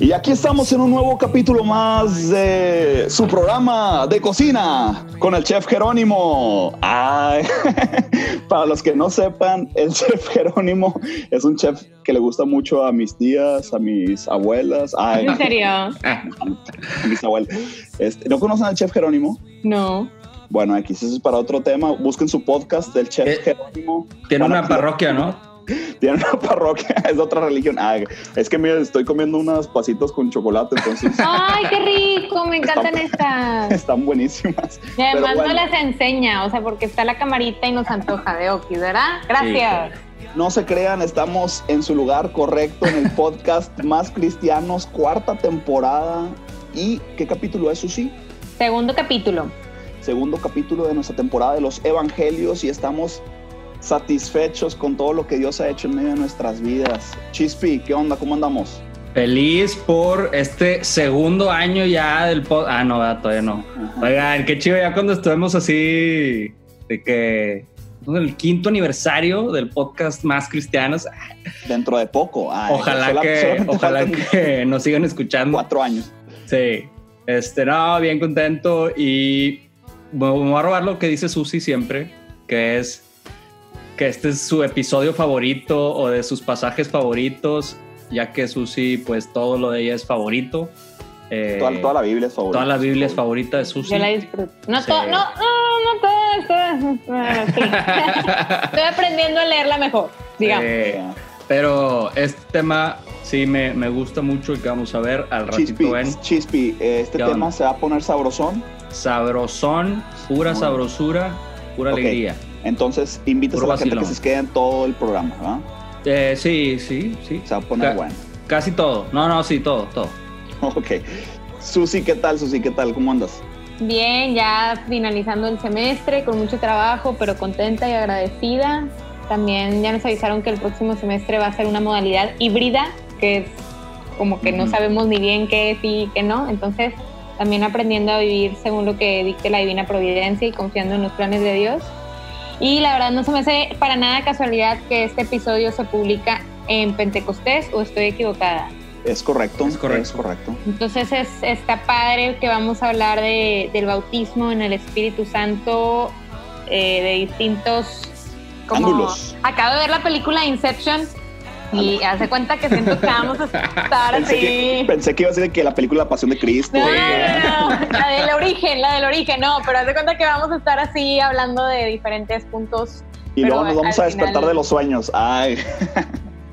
Y aquí estamos en un nuevo capítulo más de su programa de cocina con el chef Jerónimo. Ay, para los que no sepan, el chef Jerónimo es un chef que le gusta mucho a mis tías, a mis abuelas. Ay, ¿En serio? A mis abuelas. Este, ¿No conocen al chef Jerónimo? No. Bueno, aquí eso es para otro tema. Busquen su podcast del chef Eh, Jerónimo. Tiene Van una parroquia, ¿no? Tiene una parroquia, es de otra religión. Ah, es que mira, estoy comiendo unos pasitos con chocolate, entonces Ay, qué rico, me encantan estas. están buenísimas. Y además bueno. no las enseña, o sea, porque está la camarita y nos antoja de Oki, ¿verdad? Gracias. No se crean, estamos en su lugar correcto en el podcast Más Cristianos, cuarta temporada. ¿Y qué capítulo es, Susi? Segundo capítulo. Segundo capítulo de nuestra temporada de los Evangelios y estamos satisfechos con todo lo que Dios ha hecho en medio de nuestras vidas. Chispi, ¿qué onda? ¿Cómo andamos? Feliz por este segundo año ya del podcast. Ah, no, todavía no. Ajá. Oigan, qué chido ya cuando estuvimos así de que el quinto aniversario del podcast Más Cristianos. Dentro de poco. Ay, Ojalá sola- que, ojalá que nos sigan escuchando. Cuatro años. Sí. Este, no, bien contento y me voy a robar lo que dice Susi siempre, que es que este es su episodio favorito o de sus pasajes favoritos, ya que Susi, pues todo lo de ella es favorito. Eh, Toda, toda la Biblia es favorita. toda la Biblia es favorita de Susi. Yo la disfruto. No, Sí. to- no, no, no. Bueno, sí. Estoy aprendiendo a leerla mejor, digamos. Eh, pero este tema sí me, me gusta mucho y que vamos a ver al Chispi, ratito en Chispi, este ¿Qué tema onda? se va a poner sabrosón. Sabrosón, pura sabrosura, pura alegría. Entonces, invitas Puro a la gente que se quede en todo el programa, ¿verdad? Eh, sí, sí, sí. Se va a poner Ca- bueno. Casi todo. No, no, sí, todo, todo. Ok. Susi, ¿qué tal? Susi, ¿qué tal? ¿Cómo andas? Bien, ya finalizando el semestre con mucho trabajo, pero contenta y agradecida. También ya nos avisaron que el próximo semestre va a ser una modalidad híbrida, que es como que no sabemos ni bien qué es y qué no. Entonces, también aprendiendo a vivir según lo que dicte la divina providencia y confiando en los planes de Dios. Y la verdad no se me hace para nada casualidad que este episodio se publica en Pentecostés o estoy equivocada. Es correcto. Es correcto. Es correcto. Entonces es, está padre que vamos a hablar de, del bautismo en el Espíritu Santo eh, de distintos como- Ángulos. Acabo de ver la película Inception y hace cuenta que siento que vamos a estar Pensé que, así. pensé que iba a ser que la película La Pasión de Cristo. No, no, la del origen, la del origen, no, pero hace cuenta que vamos a estar así hablando de diferentes puntos y luego nos vamos a despertar final- de los sueños. Ay,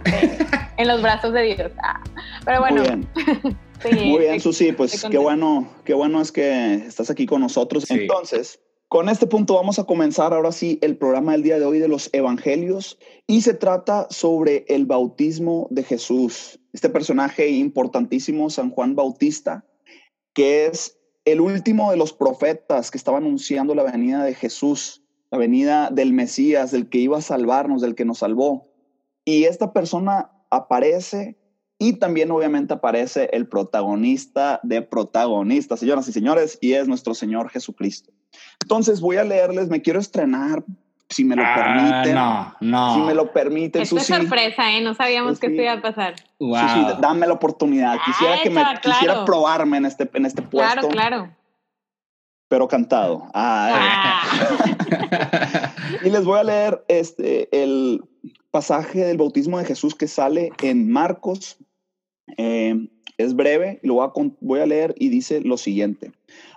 en los brazos de Dios. Ah, Pero bueno, muy bien. sí, Muy bien, Susi, pues qué bueno, qué bueno es que estás aquí con nosotros. Sí. Entonces, con este punto vamos a comenzar ahora sí el programa del día de hoy de los evangelios y se trata sobre el bautismo de Jesús. Este personaje importantísimo, San Juan Bautista, que es el último de los profetas que estaba anunciando la venida de Jesús, la venida del Mesías, del que iba a salvarnos, del que nos salvó. Y esta persona aparece y también obviamente aparece el protagonista de protagonistas, señoras y señores, y es nuestro Señor Jesucristo. Entonces voy a leerles, me quiero estrenar, si me lo Ah, permiten. no, no. Si me lo permiten, Esto es sorpresa, ¿eh? No sabíamos que Susi. esto iba a pasar. Wow. Susi, dame la oportunidad. Quisiera Ah, que me claro. quisiera probarme en este, en este puesto, Claro, claro. pero cantado. Ah, Ah. Y les voy a leer este, el pasaje del bautismo de Jesús que sale en Marcos. Eh, es breve, lo voy a, con- voy a leer y dice lo siguiente.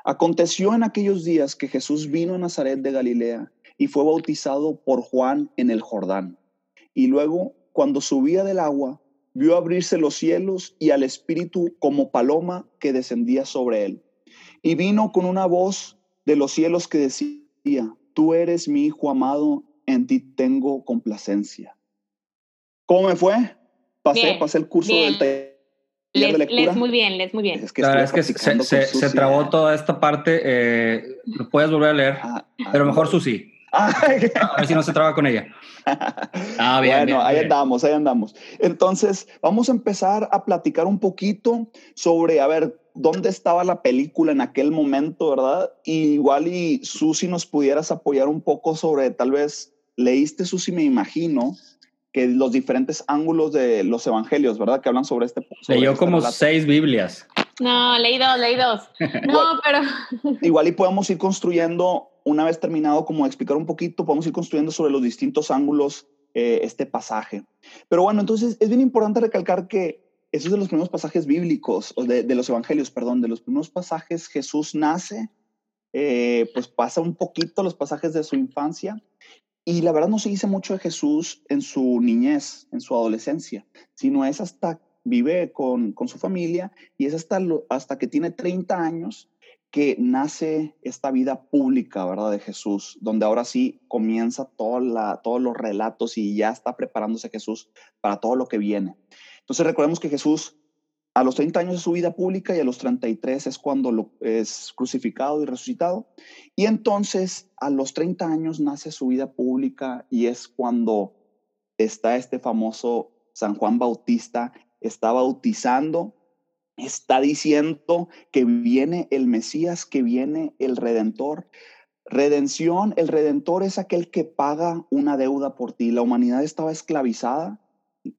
Aconteció en aquellos días que Jesús vino a Nazaret de Galilea y fue bautizado por Juan en el Jordán. Y luego, cuando subía del agua, vio abrirse los cielos y al Espíritu como paloma que descendía sobre él. Y vino con una voz de los cielos que decía, tú eres mi Hijo amado, en ti tengo complacencia. ¿Cómo me fue? Pasé, pasé el curso del taller de lectura. muy bien, les muy bien. Es que, es que se, se, trabó toda esta parte. Eh, lo puedes volver a leer, ah, ah, pero mejor Susi. Ah, a ver si no se traba con ella. Ah, bien, bueno, ahí andamos, ahí andamos. Entonces, vamos a empezar a platicar un poquito sobre, a ver, dónde estaba la película en aquel momento, ¿verdad? Y igual y Susi nos pudieras apoyar un poco sobre, tal vez, leíste Susi, me imagino, que los diferentes ángulos de los evangelios, ¿verdad? Que hablan sobre este. Sobre Leyó como seis Biblias. No, leí dos, leí dos. No, pero. igual y podemos ir construyendo, una vez terminado, como explicar un poquito, podemos ir construyendo sobre los distintos ángulos eh, este pasaje. Pero bueno, entonces es bien importante recalcar que esos es de los primeros pasajes bíblicos, o de, los evangelios, perdón, de los primeros pasajes, Jesús nace, eh, pues pasa un poquito los pasajes de su infancia y la verdad no se dice mucho de Jesús en su niñez, en su adolescencia, sino es hasta vive con, con su familia y es hasta, hasta que tiene 30 años que nace esta vida pública, ¿verdad? De Jesús, donde ahora sí comienza toda la, todos los relatos y ya está preparándose Jesús para todo lo que viene. Entonces recordemos que Jesús a los 30 años de su vida pública y a los 33 es cuando lo, es crucificado y resucitado. Y entonces a los 30 años nace su vida pública y es cuando está este famoso San Juan Bautista, está bautizando, está diciendo que viene el Mesías, que viene el Redentor. Redención, el Redentor es aquel que paga una deuda por ti. La humanidad estaba esclavizada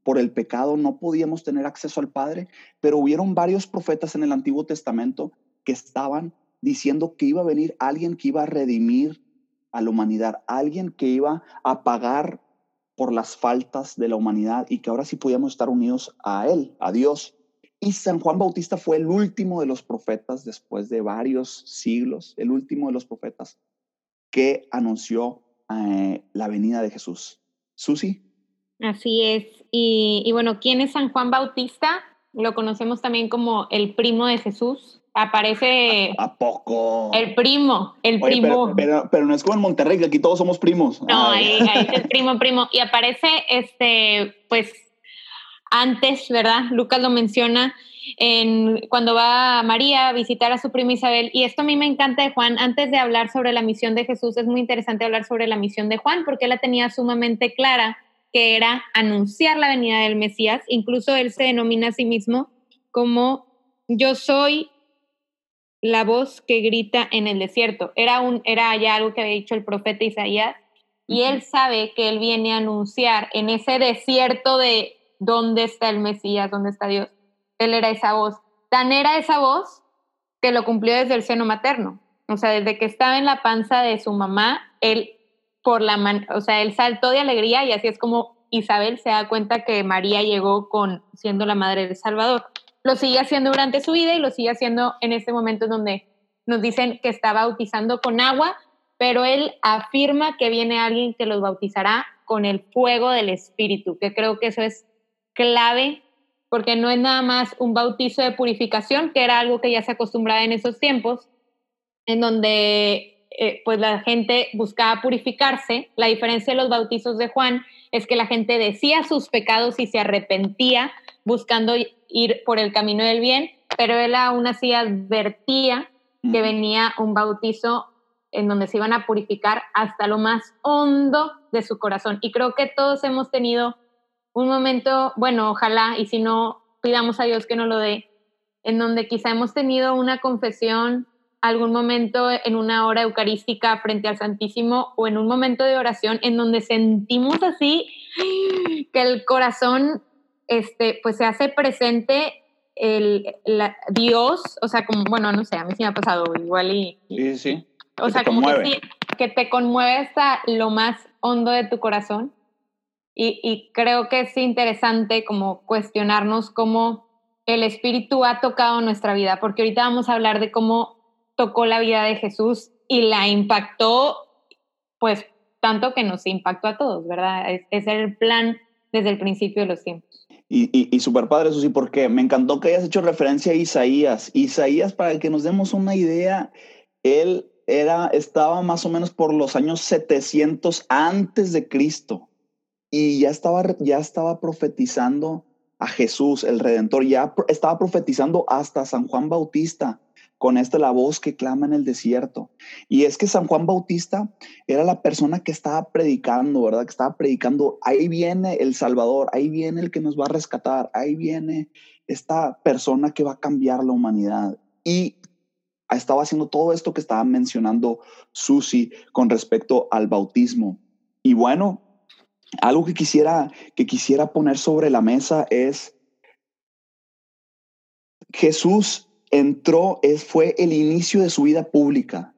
por el pecado no podíamos tener acceso al Padre, pero hubieron varios profetas en el Antiguo Testamento que estaban diciendo que iba a venir alguien que iba a redimir a la humanidad, alguien que iba a pagar por las faltas de la humanidad y que ahora sí podíamos estar unidos a Él, a Dios. Y San Juan Bautista fue el último de los profetas después de varios siglos, el último de los profetas que anunció eh, la venida de Jesús. Susi. Así es. Y, bueno, ¿quién es San Juan Bautista? Lo conocemos también como el primo de Jesús. Aparece. ¿A, poco? El primo, el primo. Pero, pero, no es como en Monterrey, que aquí todos somos primos. No, ahí, es el primo, primo. Y aparece, este, pues, antes, ¿verdad? Lucas lo menciona, en, cuando va María a visitar a su prima Isabel. Y esto a mí me encanta de Juan. Antes de hablar sobre la misión de Jesús, es muy interesante hablar sobre la misión de Juan, porque él la tenía sumamente clara que era anunciar la venida del Mesías. Incluso él se denomina a sí mismo como yo soy la voz que grita en el desierto. Era, un, era ya algo que había dicho el profeta Isaías y él sabe que él viene a anunciar en ese desierto de dónde está el Mesías, dónde está Dios. Él era esa voz. Tan era esa voz que lo cumplió desde el seno materno. O sea, desde que estaba en la panza de su mamá, él por la man o sea, él saltó de alegría y así es como Isabel se da cuenta que María llegó con siendo la madre del Salvador. Lo sigue haciendo durante su vida y lo sigue haciendo en este momento en donde nos dicen que está bautizando con agua, pero él afirma que viene alguien que los bautizará con el fuego del Espíritu, que creo que eso es clave porque no es nada más un bautizo de purificación, que era algo que ya se acostumbraba en esos tiempos, en donde eh, pues la gente buscaba purificarse. La diferencia de los bautizos de Juan es que la gente decía sus pecados y se arrepentía buscando ir por el camino del bien, pero él aún así advertía que venía un bautizo en donde se iban a purificar hasta lo más hondo de su corazón. Y creo que todos hemos tenido un momento, bueno, ojalá, y si no, pidamos a Dios que nos lo dé, en donde quizá hemos tenido una confesión algún momento en una hora eucarística frente al Santísimo o en un momento de oración en donde sentimos así que el corazón este, pues se hace presente el, Dios, o sea, como, bueno, no sé, a mí sí me ha pasado igual y... Sí, sí. O sea, como que, sí, que te conmueve hasta lo más hondo de tu corazón. Y, y creo que es interesante como cuestionarnos cómo el Espíritu ha tocado nuestra vida, porque ahorita vamos a hablar de cómo tocó la vida de Jesús y la impactó, pues tanto que nos impactó a todos, ¿verdad? Es, el plan desde el principio de los tiempos. Y, y, súper padre, eso sí, porque me encantó que hayas hecho referencia a Isaías. Isaías, para que nos demos una idea, él era, estaba más o menos por los años 700 antes de Cristo y ya estaba, ya estaba profetizando a Jesús, el Redentor, ya estaba profetizando hasta San Juan Bautista con esta la voz que clama en el desierto. Y es que San Juan Bautista era la persona que estaba predicando, ¿verdad? Que estaba predicando, ahí viene el Salvador, ahí viene el que nos va a rescatar, ahí viene esta persona que va a cambiar la humanidad. Y estaba haciendo todo esto que estaba mencionando Susi con respecto al bautismo. Y bueno, algo que quisiera, que quisiera poner sobre la mesa es Jesús entró, fue el inicio de su vida pública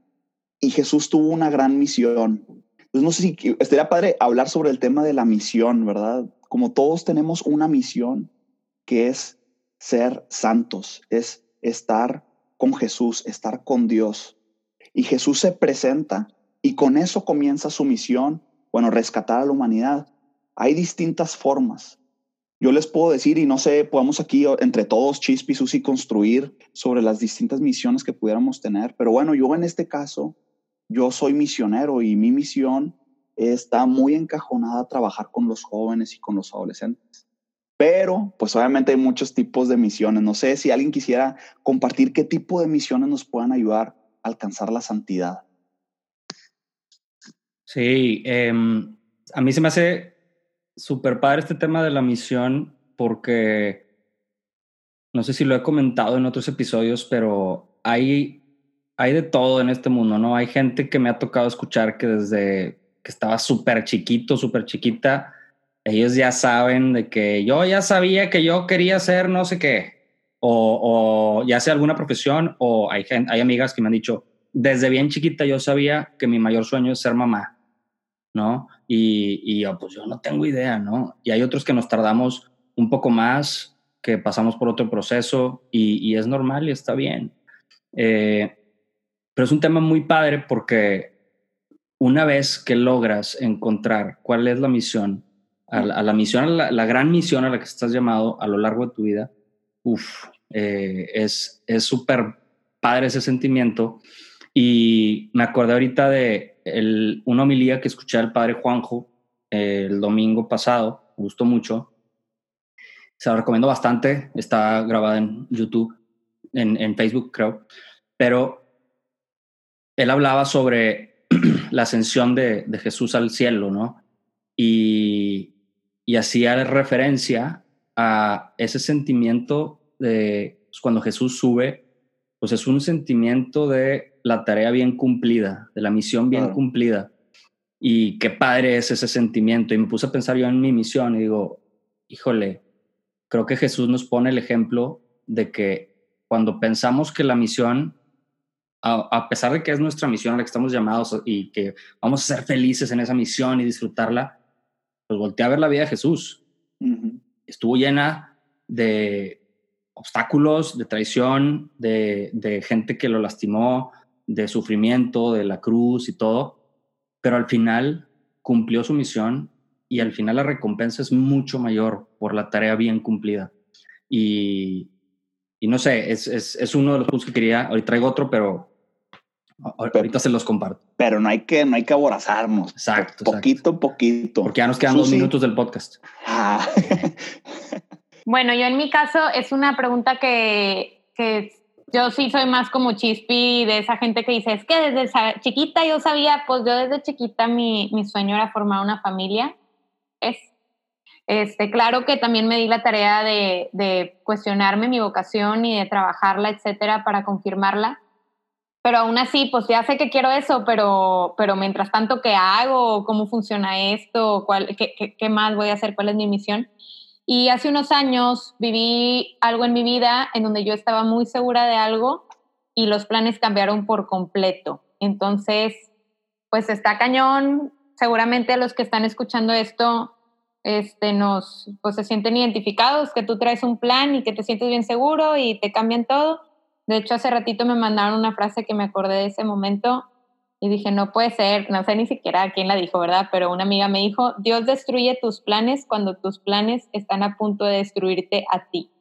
y Jesús tuvo una gran misión. Entonces, no sé si estaría padre hablar sobre el tema de la misión, ¿verdad? Como todos tenemos una misión que es ser santos, es estar con Jesús, estar con Dios. Y Jesús se presenta y con eso comienza su misión, bueno, rescatar a la humanidad. Hay distintas formas. Yo les puedo decir, y no sé, podemos aquí entre todos, Chispi, Susi, construir sobre las distintas misiones que pudiéramos tener. Pero bueno, yo en este caso, yo soy misionero y mi misión está muy encajonada a trabajar con los jóvenes y con los adolescentes. Pero, pues obviamente hay muchos tipos de misiones. No sé si alguien quisiera compartir qué tipo de misiones nos puedan ayudar a alcanzar la santidad. Sí, eh, a mí se me hace súper padre este tema de la misión porque no sé si lo he comentado en otros episodios, pero hay, hay de todo en este mundo, ¿no? Hay gente que me ha tocado escuchar que desde que estaba súper chiquito, súper chiquita, ellos ya saben de que yo ya sabía que yo quería ser no sé qué, o, o ya sea alguna profesión, o hay, hay amigas que me han dicho, desde bien chiquita yo sabía que mi mayor sueño es ser mamá, ¿no? Y, y yo, pues yo no tengo idea, ¿no? Y hay otros que nos tardamos un poco más, que pasamos por otro proceso y, y es normal y está bien. Eh, pero es un tema muy padre porque una vez que logras encontrar cuál es la misión, a la, misión, la, gran misión a la que estás llamado a lo largo de tu vida, uff, eh, es súper padre ese sentimiento. Y me acordé ahorita de el, una homilía que escuché al padre Juanjo eh, el domingo pasado, me gustó mucho. Se la recomiendo bastante, está grabada en YouTube, en, en Facebook creo, pero él hablaba sobre la ascensión de, Jesús al cielo, ¿no? Y, y hacía referencia a ese sentimiento de pues, cuando Jesús sube, pues es un sentimiento de la tarea bien cumplida, de la misión bien claro. cumplida. Y qué padre es ese sentimiento. Y me puse a pensar yo en mi misión y digo, híjole, creo que Jesús nos pone el ejemplo de que cuando pensamos que la misión, a, a, pesar de que es nuestra misión a la que estamos llamados y que vamos a ser felices en esa misión y disfrutarla, pues voltea a ver la vida de Jesús. Uh -huh. Estuvo llena de obstáculos, de traición, de, de gente que lo lastimó, de sufrimiento, de la cruz y todo, pero al final cumplió su misión y al final la recompensa es mucho mayor por la tarea bien cumplida. Y, y no sé, es, es, es, uno de los puntos que quería, ahorita traigo otro, pero ahorita pero, se los comparto. Pero no hay que, no hay que aborazarnos. Exacto. Poquito, exacto. poquito. Porque ya nos quedan Susi. dos minutos del podcast. Ah. bueno, yo en mi caso es una pregunta que, que yo sí soy más como chispi de esa gente que dice, es que desde chiquita yo sabía, pues yo desde chiquita mi, mi sueño era formar una familia. Es, este, claro que también me di la tarea de, de cuestionarme mi vocación y de trabajarla, etcétera, para confirmarla. Pero aún así, pues ya sé que quiero eso, pero, pero mientras tanto, ¿qué hago? ¿Cómo funciona esto? ¿Cuál, qué, qué, ¿Qué más voy a hacer? ¿Cuál es mi misión? Y hace unos años viví algo en mi vida en donde yo estaba muy segura de algo y los planes cambiaron por completo. Entonces, pues está cañón. Seguramente los que están escuchando esto este, nos, pues se sienten identificados, que tú traes un plan y que te sientes bien seguro y te cambian todo. De hecho, hace ratito me mandaron una frase que me acordé de ese momento y dije, no puede ser, no sé ni siquiera quién la dijo, ¿verdad? Pero una amiga me dijo, Dios destruye tus planes cuando tus planes están a punto de destruirte a ti.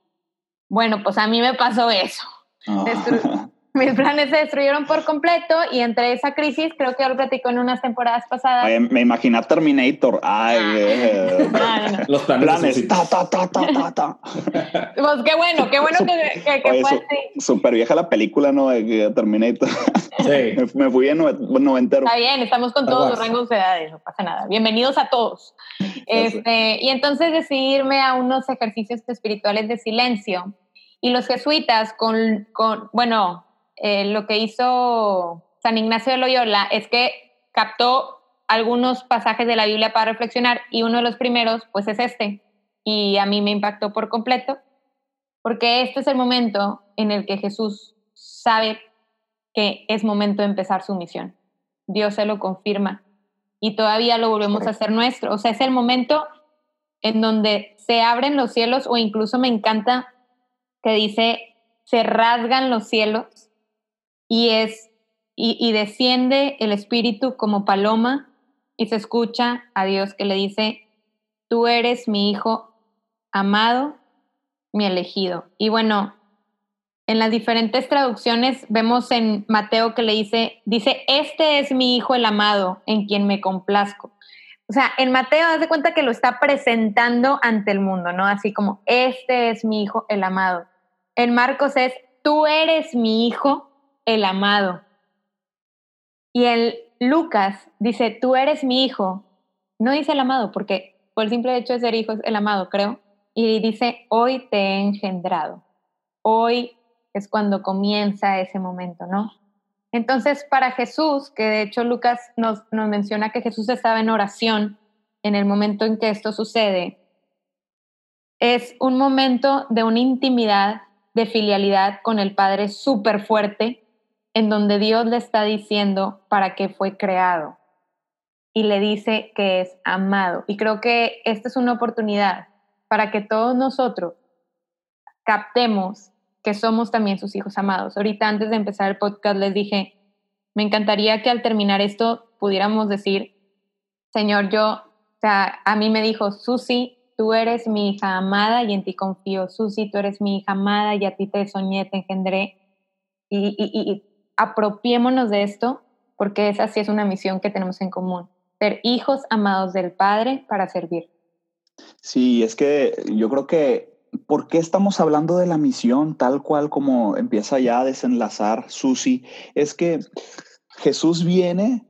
Bueno, pues a mí me pasó eso. Ah. mis planes se destruyeron por completo y entre esa crisis, creo que yo lo platico en unas temporadas pasadas. me imaginé Terminator. Ay, ah. eh. los planes. Ta, ta, ta, ta, ta, Pues qué bueno, qué bueno que, que, fue así. Súper vieja la película, ¿no? De Terminator. Sí. me, fui en noventero. Está bien, estamos con todos los rangos de edades, no pasa nada. Bienvenidos a todos. Este, y entonces decidí irme a unos ejercicios espirituales de silencio. Y los jesuitas, con, con bueno, eh, lo que hizo San Ignacio de Loyola es que captó algunos pasajes de la Biblia para reflexionar y uno de los primeros pues es este y a mí me impactó por completo porque este es el momento en el que Jesús sabe que es momento de empezar su misión. Dios se lo confirma y todavía lo volvemos a hacer nuestro. O sea, es el momento en donde se abren los cielos o incluso me encanta que dice, se rasgan los cielos y es y, desciende el espíritu como paloma y se escucha a Dios que le dice, tú eres mi hijo amado, mi elegido. Y bueno, en las diferentes traducciones vemos en Mateo que le dice, dice, este es mi hijo el amado, en quien me complazco. O sea, en Mateo, haz de cuenta que lo está presentando ante el mundo, ¿no? Así como, este es mi hijo el amado. En Marcos es, tú eres mi hijo el amado. Y el Lucas dice, tú eres mi hijo. No dice el amado, porque por el simple hecho de ser hijo es el amado, creo. Y dice, hoy te he engendrado. Hoy es cuando comienza ese momento, ¿no? Entonces, para Jesús, que de hecho Lucas nos, nos menciona que Jesús estaba en oración en el momento en que esto sucede, es un momento de una intimidad, de filialidad con el Padre súper fuerte, en donde Dios le está diciendo para qué fue creado y le dice que es amado. Y creo que esta es una oportunidad para que todos nosotros captemos que somos también sus hijos amados. Ahorita antes de empezar el podcast les dije, me encantaría que al terminar esto pudiéramos decir, Señor, yo, o sea, a mí me dijo, Susi, tú eres mi hija amada y en ti confío. Susi, tú eres mi hija amada y a ti te soñé, te engendré. Y, apropiémonos de esto porque esa sí es una misión que tenemos en común, ser hijos amados del Padre para servir. Sí, es que yo creo que, ¿por qué estamos hablando de la misión tal cual como empieza ya a desenlazar Susi? Es que Jesús viene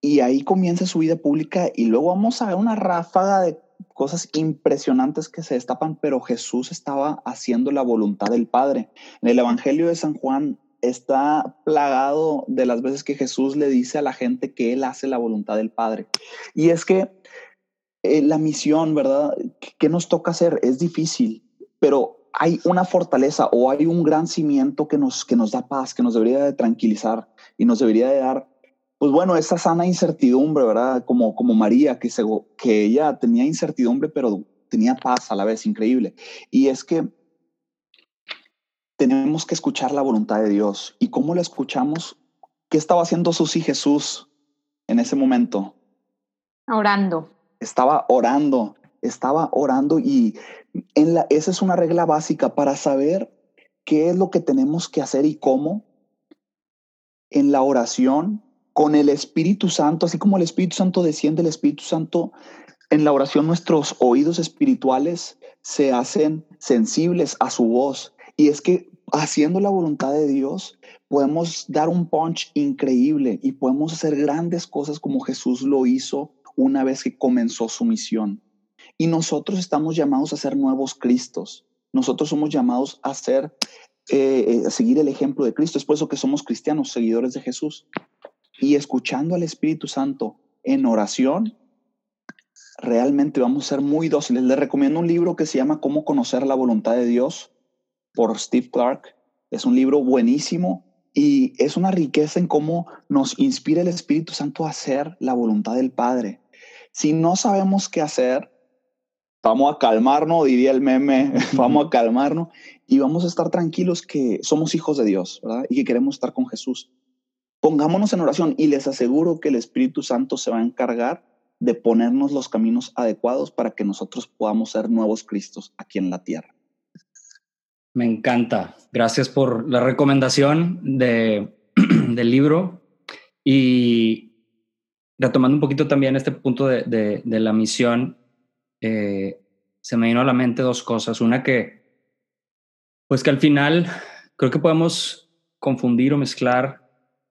y ahí comienza su vida pública y luego vamos a ver una ráfaga de cosas impresionantes que se destapan, pero Jesús estaba haciendo la voluntad del Padre. En el Evangelio de San Juan está plagado de las veces que Jesús le dice a la gente que Él hace la voluntad del Padre. Y es que eh, la misión, ¿verdad? ¿Qué nos toca hacer? Es difícil, pero hay una fortaleza o hay un gran cimiento que nos, que nos da paz, que nos debería de tranquilizar y nos debería de dar, pues bueno, esa sana incertidumbre, ¿verdad? Como, como María, que, se, que ella tenía incertidumbre, pero tenía paz a la vez, increíble. Y es que tenemos que escuchar la voluntad de Dios. ¿Y cómo la escuchamos? ¿Qué estaba haciendo Susi Jesús en ese momento? Orando. Estaba orando, estaba orando y en la, esa es una regla básica para saber qué es lo que tenemos que hacer y cómo. En la oración, con el Espíritu Santo, así como el Espíritu Santo desciende, el Espíritu Santo, en la oración nuestros oídos espirituales se hacen sensibles a su voz y es que haciendo la voluntad de Dios, podemos dar un punch increíble y podemos hacer grandes cosas como Jesús lo hizo una vez que comenzó su misión. Y nosotros estamos llamados a ser nuevos Cristos. Nosotros somos llamados a ser, eh, a seguir el ejemplo de Cristo. Es por eso que somos cristianos, seguidores de Jesús. Y escuchando al Espíritu Santo en oración, realmente vamos a ser muy dóciles. Les recomiendo un libro que se llama Cómo conocer la voluntad de Dios por Steve Clark. Es un libro buenísimo y es una riqueza en cómo nos inspira el Espíritu Santo a hacer la voluntad del Padre. Si no sabemos qué hacer, vamos a calmarnos, diría el meme, vamos a calmarnos y vamos a estar tranquilos que somos hijos de Dios, ¿verdad? Y que queremos estar con Jesús. Pongámonos en oración y les aseguro que el Espíritu Santo se va a encargar de ponernos los caminos adecuados para que nosotros podamos ser nuevos Cristos aquí en la tierra. Me encanta. Gracias por la recomendación de, del libro. Y retomando un poquito también este punto de, de, la misión, eh, se me vino a la mente dos cosas. Una que, pues que al final creo que podemos confundir o mezclar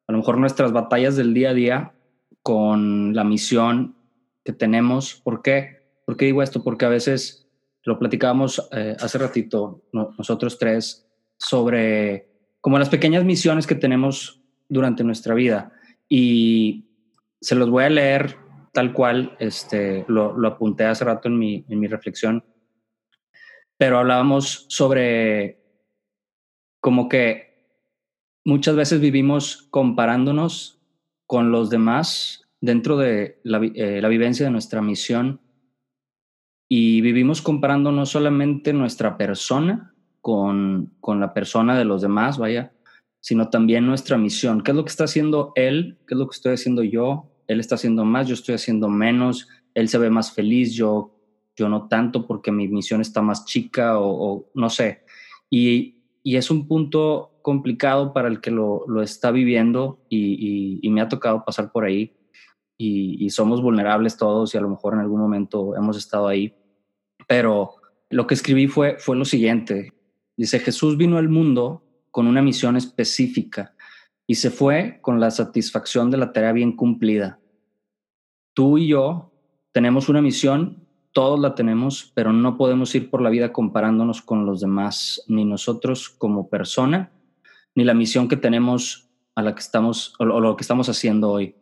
a lo mejor nuestras batallas del día a día con la misión que tenemos. ¿Por qué? ¿Por qué digo esto? Porque a veces lo platicábamos eh, hace ratito nosotros tres sobre como las pequeñas misiones que tenemos durante nuestra vida. Y se los voy a leer tal cual, este, lo, lo apunté hace rato en mi, en mi reflexión, pero hablábamos sobre como que muchas veces vivimos comparándonos con los demás dentro de la, eh, la, vivencia de nuestra misión y vivimos comparando no solamente nuestra persona con, con la persona de los demás, vaya, sino también nuestra misión. ¿Qué es lo que está haciendo él? ¿Qué es lo que estoy haciendo yo? Él está haciendo más, yo estoy haciendo menos, él se ve más feliz, yo, yo no tanto porque mi misión está más chica o, no sé. Y, y, es un punto complicado para el que lo, lo está viviendo y, y, me ha tocado pasar por ahí. Y, somos vulnerables todos y a lo mejor en algún momento hemos estado ahí. Pero lo que escribí fue, fue lo siguiente. Dice, Jesús vino al mundo con una misión específica y se fue con la satisfacción de la tarea bien cumplida. Tú y yo tenemos una misión, todos la tenemos, pero no podemos ir por la vida comparándonos con los demás, ni nosotros como persona, ni la misión que tenemos a la que estamos o lo que estamos haciendo hoy.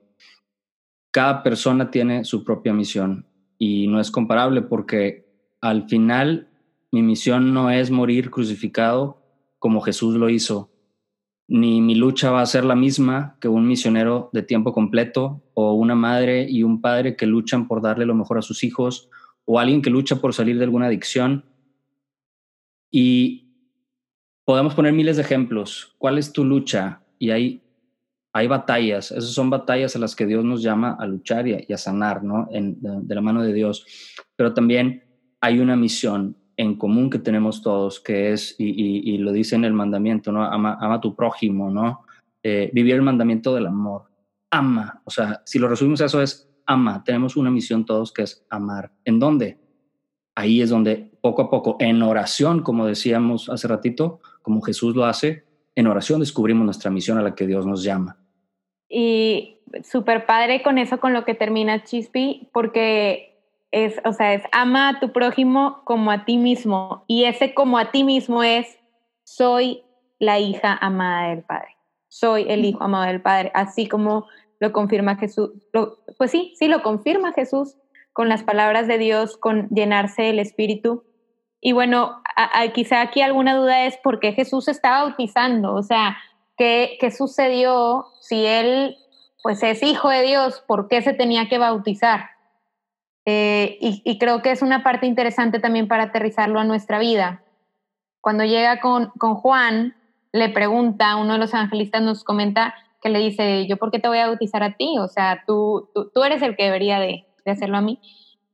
Cada persona tiene su propia misión y no es comparable porque al final mi misión no es morir crucificado como Jesús lo hizo, ni mi lucha va a ser la misma que un misionero de tiempo completo o una madre y un padre que luchan por darle lo mejor a sus hijos o alguien que lucha por salir de alguna adicción. Y podemos poner miles de ejemplos. ¿Cuál es tu lucha? Y hay, hay batallas. Esas son batallas a las que Dios nos llama a luchar y a, sanar, ¿no? de la mano de Dios. Pero también hay una misión en común que tenemos todos, que es, y, lo dice en el mandamiento, ¿no? Ama, tu prójimo, ¿no? Eh, vivir el mandamiento del amor. Ama, o sea, si lo resumimos eso es ama. Tenemos una misión todos que es amar. ¿En dónde? Ahí es donde poco a poco, en oración, como decíamos hace ratito, como Jesús lo hace, en oración descubrimos nuestra misión a la que Dios nos llama. Y súper padre con eso, con lo que termina Chispi, porque es, o sea, es ama a tu prójimo como a ti mismo. Y ese como a ti mismo es, soy la hija amada del Padre. Soy el hijo amado del Padre. Así como lo confirma Jesús. pues sí, sí, lo confirma Jesús con las palabras de Dios, con llenarse del Espíritu. Y bueno, quizá aquí alguna duda es por qué Jesús está bautizando. O sea, ¿qué, ¿qué sucedió si él pues es hijo de Dios? ¿Por qué se tenía que bautizar? Eh, y, creo que es una parte interesante también para aterrizarlo a nuestra vida. Cuando llega con, con Juan, le pregunta, uno de los evangelistas nos comenta que le dice, yo por qué te voy a bautizar a ti, o sea, tú, tú, eres el que debería de, de hacerlo a mí.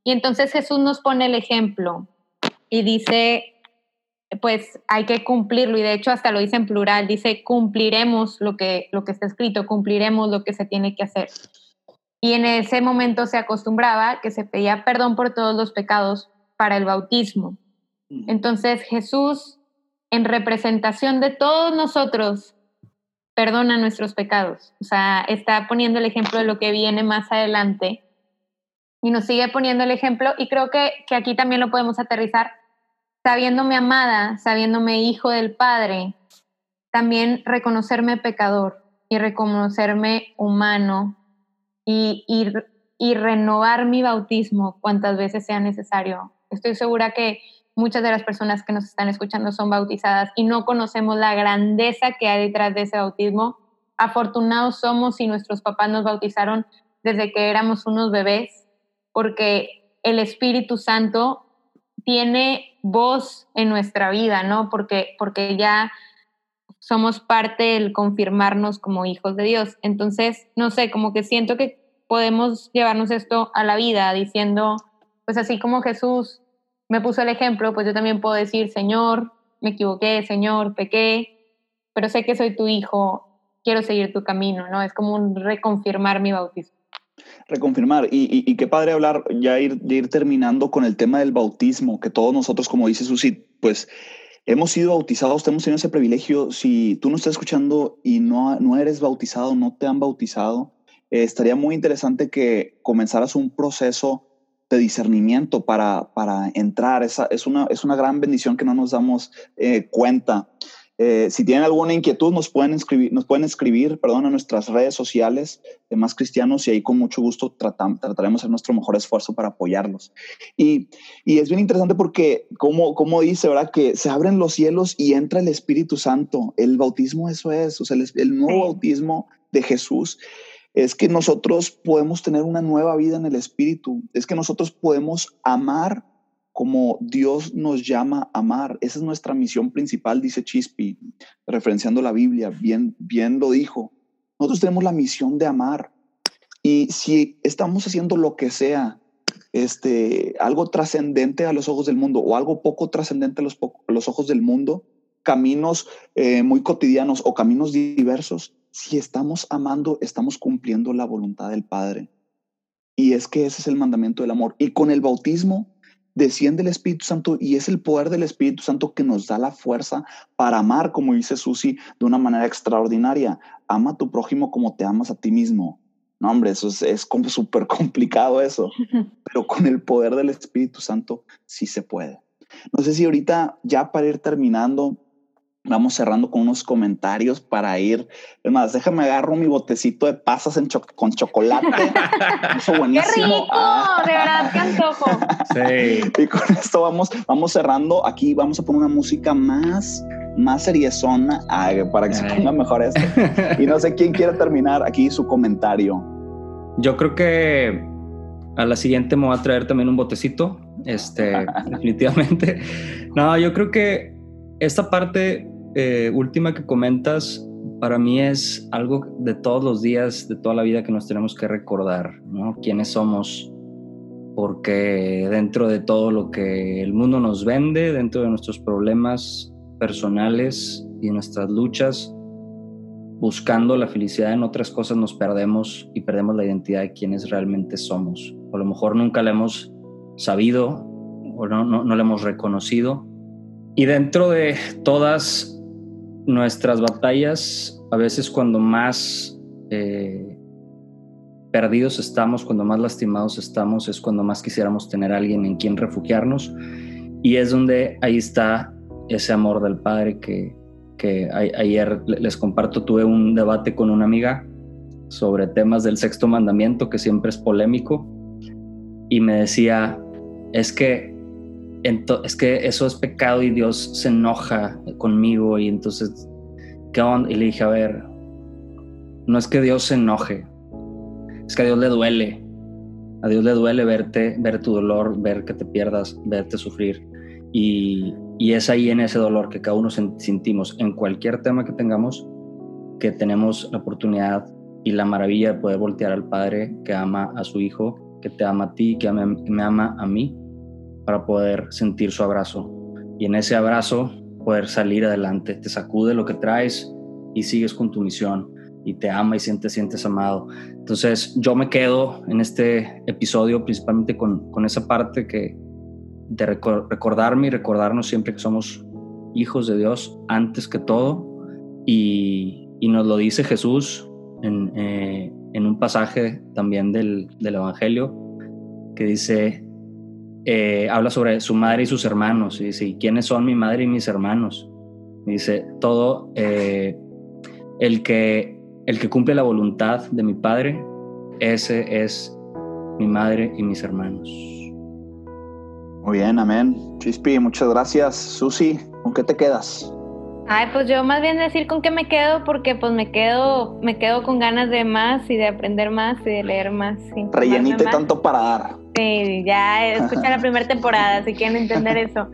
Y entonces Jesús nos pone el ejemplo y dice, pues hay que cumplirlo, y de hecho hasta lo dice en plural, dice, cumpliremos lo que, lo que está escrito, cumpliremos lo que se tiene que hacer. Y en ese momento se acostumbraba que se pedía perdón por todos los pecados para el bautismo. Entonces Jesús, en representación de todos nosotros, perdona nuestros pecados. O sea, está poniendo el ejemplo de lo que viene más adelante y nos sigue poniendo el ejemplo y creo que, que aquí también lo podemos aterrizar. Sabiéndome amada, sabiéndome hijo del Padre, también reconocerme pecador y reconocerme humano y, y, renovar mi bautismo cuantas veces sea necesario. Estoy segura que muchas de las personas que nos están escuchando son bautizadas y no conocemos la grandeza que hay detrás de ese bautismo. Afortunados somos si nuestros papás nos bautizaron desde que éramos unos bebés, porque el Espíritu Santo tiene voz en nuestra vida, ¿no? Porque, porque ya somos parte del confirmarnos como hijos de Dios. Entonces, no sé, como que siento que podemos llevarnos esto a la vida diciendo, pues así como Jesús me puso el ejemplo, pues yo también puedo decir, Señor, me equivoqué, Señor, pequé, pero sé que soy tu hijo, quiero seguir tu camino, ¿no? Es como un reconfirmar mi bautismo. Reconfirmar, y, qué padre hablar, ya ir, ir terminando con el tema del bautismo, que todos nosotros, como dice Susi, pues hemos sido bautizados, hemos tenido ese privilegio. Si tú no estás escuchando y no, no eres bautizado, no te han bautizado, eh, estaría muy interesante que comenzaras un proceso de discernimiento para, para entrar. Esa, es, una, es una gran bendición que no nos damos eh, cuenta. Eh, si tienen alguna inquietud, nos pueden escribir, nos pueden escribir perdón, a nuestras redes sociales de Más Cristianos y ahí con mucho gusto trataremos de hacer nuestro mejor esfuerzo para apoyarlos. Y, y es bien interesante porque, como, como dice, ¿verdad? Que se abren los cielos y entra el Espíritu Santo. El bautismo, eso es, o sea, el, el nuevo bautismo de Jesús es que nosotros podemos tener una nueva vida en el Espíritu, es que nosotros podemos amar como Dios nos llama a amar. Esa es nuestra misión principal, dice Chispi, referenciando la Biblia, bien, bien lo dijo. Nosotros tenemos la misión de amar. Y si estamos haciendo lo que sea, este, algo trascendente a los ojos del mundo o algo poco trascendente a los, los, ojos del mundo, caminos eh, muy cotidianos o caminos diversos, si estamos amando, estamos cumpliendo la voluntad del Padre. Y es que ese es el mandamiento del amor. Y con el bautismo desciende el Espíritu Santo y es el poder del Espíritu Santo que nos da la fuerza para amar, como dice Susi, de una manera extraordinaria. Ama a tu prójimo como te amas a ti mismo. No, hombre, eso es, es súper complicado eso. Pero con el poder del Espíritu Santo sí se puede. No sé si ahorita, ya para ir terminando, Vamos cerrando con unos comentarios para ir. Es más, déjame agarro mi botecito de pasas con chocolate. Eso buenísimo. ¡Qué rico! Ah. De verdad, qué antojo. Sí. Y con esto vamos, vamos cerrando. Aquí vamos a poner una música más, más seriezona para que se ponga mejor esto. Y no sé quién quiere terminar aquí su comentario. Yo creo que a la siguiente me voy a traer también un botecito. Este, definitivamente. No, yo creo que esta parte eh, última que comentas, para mí es algo de todos los días, de toda la vida que nos tenemos que recordar, ¿no? ¿Quiénes somos? Porque dentro de todo lo que el mundo nos vende, dentro de nuestros problemas personales y nuestras luchas, buscando la felicidad en otras cosas nos perdemos y perdemos la identidad de quiénes realmente somos. A lo mejor nunca la hemos sabido o no, no, no la hemos reconocido y dentro de todas nuestras batallas, a veces cuando más eh, perdidos estamos, cuando más lastimados estamos, es cuando más quisiéramos tener a alguien en quien refugiarnos. Y es donde ahí está ese amor del Padre que, que ayer les comparto, tuve un debate con una amiga sobre temas del sexto mandamiento, que siempre es polémico, y me decía, es que es que eso es pecado y Dios se enoja conmigo y entonces, ¿qué onda? Y le dije, a ver, no es que Dios se enoje, es que a Dios le duele. A Dios le duele verte, ver tu dolor, ver que te pierdas, verte sufrir. Y, y es ahí en ese dolor que cada uno sentimos, en cualquier tema que tengamos, que tenemos la oportunidad y la maravilla de poder voltear al Padre que ama a su Hijo, que te ama a ti, que me ama a mí para poder sentir su abrazo. Y en ese abrazo poder salir adelante. Te sacude lo que traes y sigues con tu misión y te ama y sientes, sientes amado. Entonces yo me quedo en este episodio principalmente con, con esa parte que de recordarme y recordarnos siempre que somos hijos de Dios antes que todo. Y, y nos lo dice Jesús en, eh, en un pasaje también del, del Evangelio que dice, eh, habla sobre su madre y sus hermanos y dice, ¿quiénes son mi madre y mis hermanos? dice, todo eh, el, que, el que cumple la voluntad de mi padre, ese es mi madre y mis hermanos. Muy bien, amén. Chispi, muchas gracias. Susi, ¿con qué te quedas? Ay, pues yo más bien decir con qué me quedo, porque pues me quedo, me quedo con ganas de más y de aprender más y de leer más. Rellenite tanto para dar. Sí, ya escucha la primera temporada, si quieren entender eso.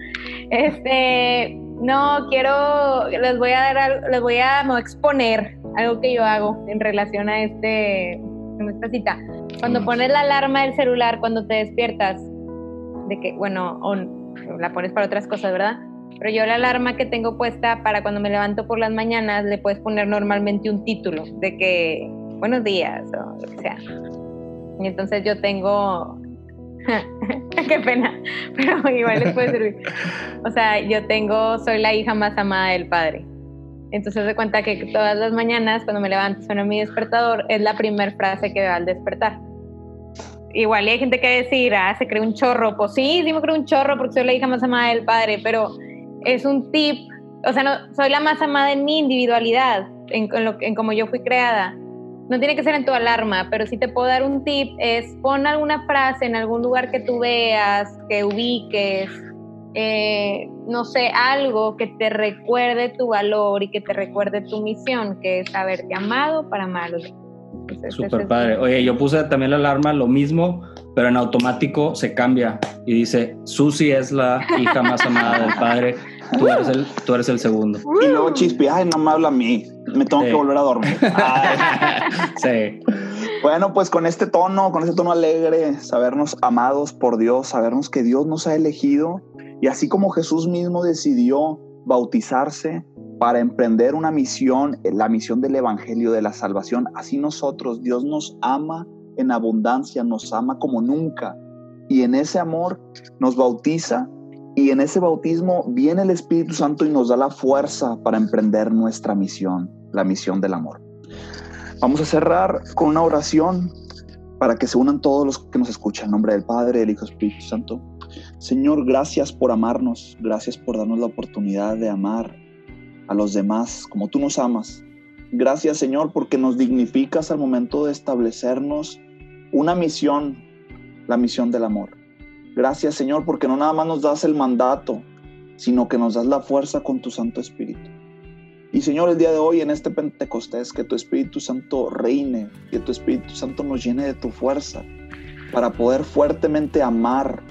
Este, No, quiero, les voy a dar, les voy a no, exponer algo que yo hago en relación a este, en esta cita. Cuando pones la alarma del celular, cuando te despiertas, de que, bueno, la pones para otras cosas, ¿verdad? Pero yo la alarma que tengo puesta para cuando me levanto por las mañanas, le puedes poner normalmente un título de que buenos días o lo que sea. Y entonces yo tengo Qué pena, pero igual les puede servir. O sea, yo tengo, soy la hija más amada del padre. Entonces de cuenta que todas las mañanas cuando me levanto suena mi despertador, es la primera frase que veo al despertar. Igual hay gente que decir, ah, se cree un chorro. Pues sí, sí me creo un chorro porque soy la hija más amada del padre, pero es un tip. O sea, no, soy la más amada en mi individualidad, en, en, en como yo fui creada no tiene que ser en tu alarma, pero si te puedo dar un tip, es pon alguna frase en algún lugar que tú veas, que ubiques, eh, no sé, algo que te recuerde tu valor y que te recuerde tu misión, que es haberte amado para amarlo. Súper padre. Oye, yo puse también la alarma, lo mismo, pero en automático se cambia y dice, Susi es la hija más amada del padre, tú eres el, tú eres el segundo. Y luego chispi, ay, no me habla a mí, me tengo que volver a dormir. sí. Bueno, pues con este tono, con este tono alegre, sabernos amados por Dios, sabernos que Dios nos ha elegido y así como Jesús mismo decidió bautizarse para emprender una misión, la misión del Evangelio de la Salvación, así nosotros, Dios nos ama en abundancia, nos ama como nunca. Y en ese amor nos bautiza y en ese bautismo viene el Espíritu Santo y nos da la fuerza para emprender nuestra misión, la misión del amor. Vamos a cerrar con una oración para que se unan todos los que nos escuchan. En nombre del Padre, del Hijo Espíritu Santo. Señor, gracias por amarnos, gracias por darnos la oportunidad de amar a los demás como tú nos amas. Gracias, Señor, porque nos dignificas al momento de establecernos una misión, la misión del amor. Gracias Señor porque no nada más nos das el mandato, sino que nos das la fuerza con tu Santo Espíritu. Y Señor, el día de hoy en este Pentecostés, que tu Espíritu Santo reine, que tu Espíritu Santo nos llene de tu fuerza para poder fuertemente amar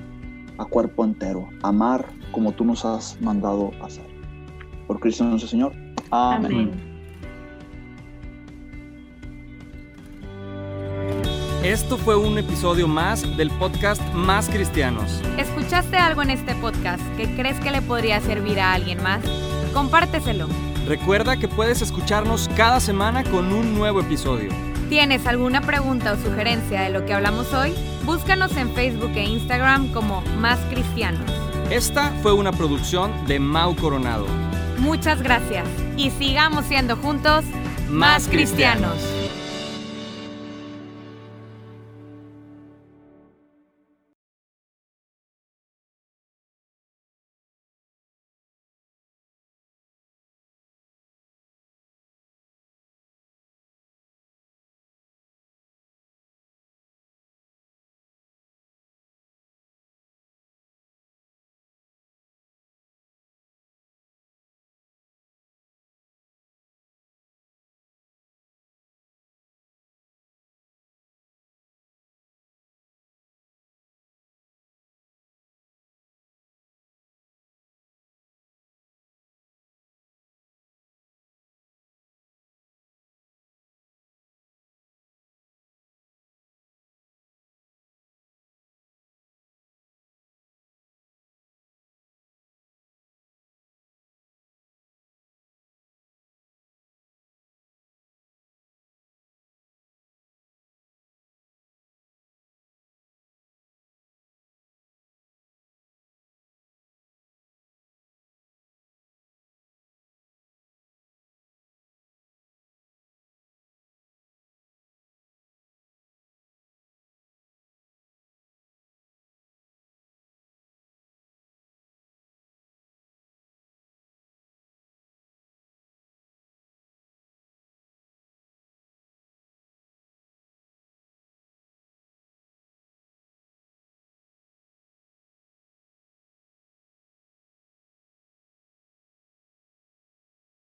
a cuerpo entero, amar como tú nos has mandado hacer. Por Cristo nuestro Señor. Amén. Esto fue un episodio más del podcast Más Cristianos. ¿Escuchaste algo en este podcast que crees que le podría servir a alguien más? Compárteselo. Recuerda que puedes escucharnos cada semana con un nuevo episodio. ¿Tienes alguna pregunta o sugerencia de lo que hablamos hoy? Búscanos en Facebook e Instagram como Más Cristianos. Esta fue una producción de Mau Coronado. Muchas gracias y sigamos siendo juntos más, cristianos.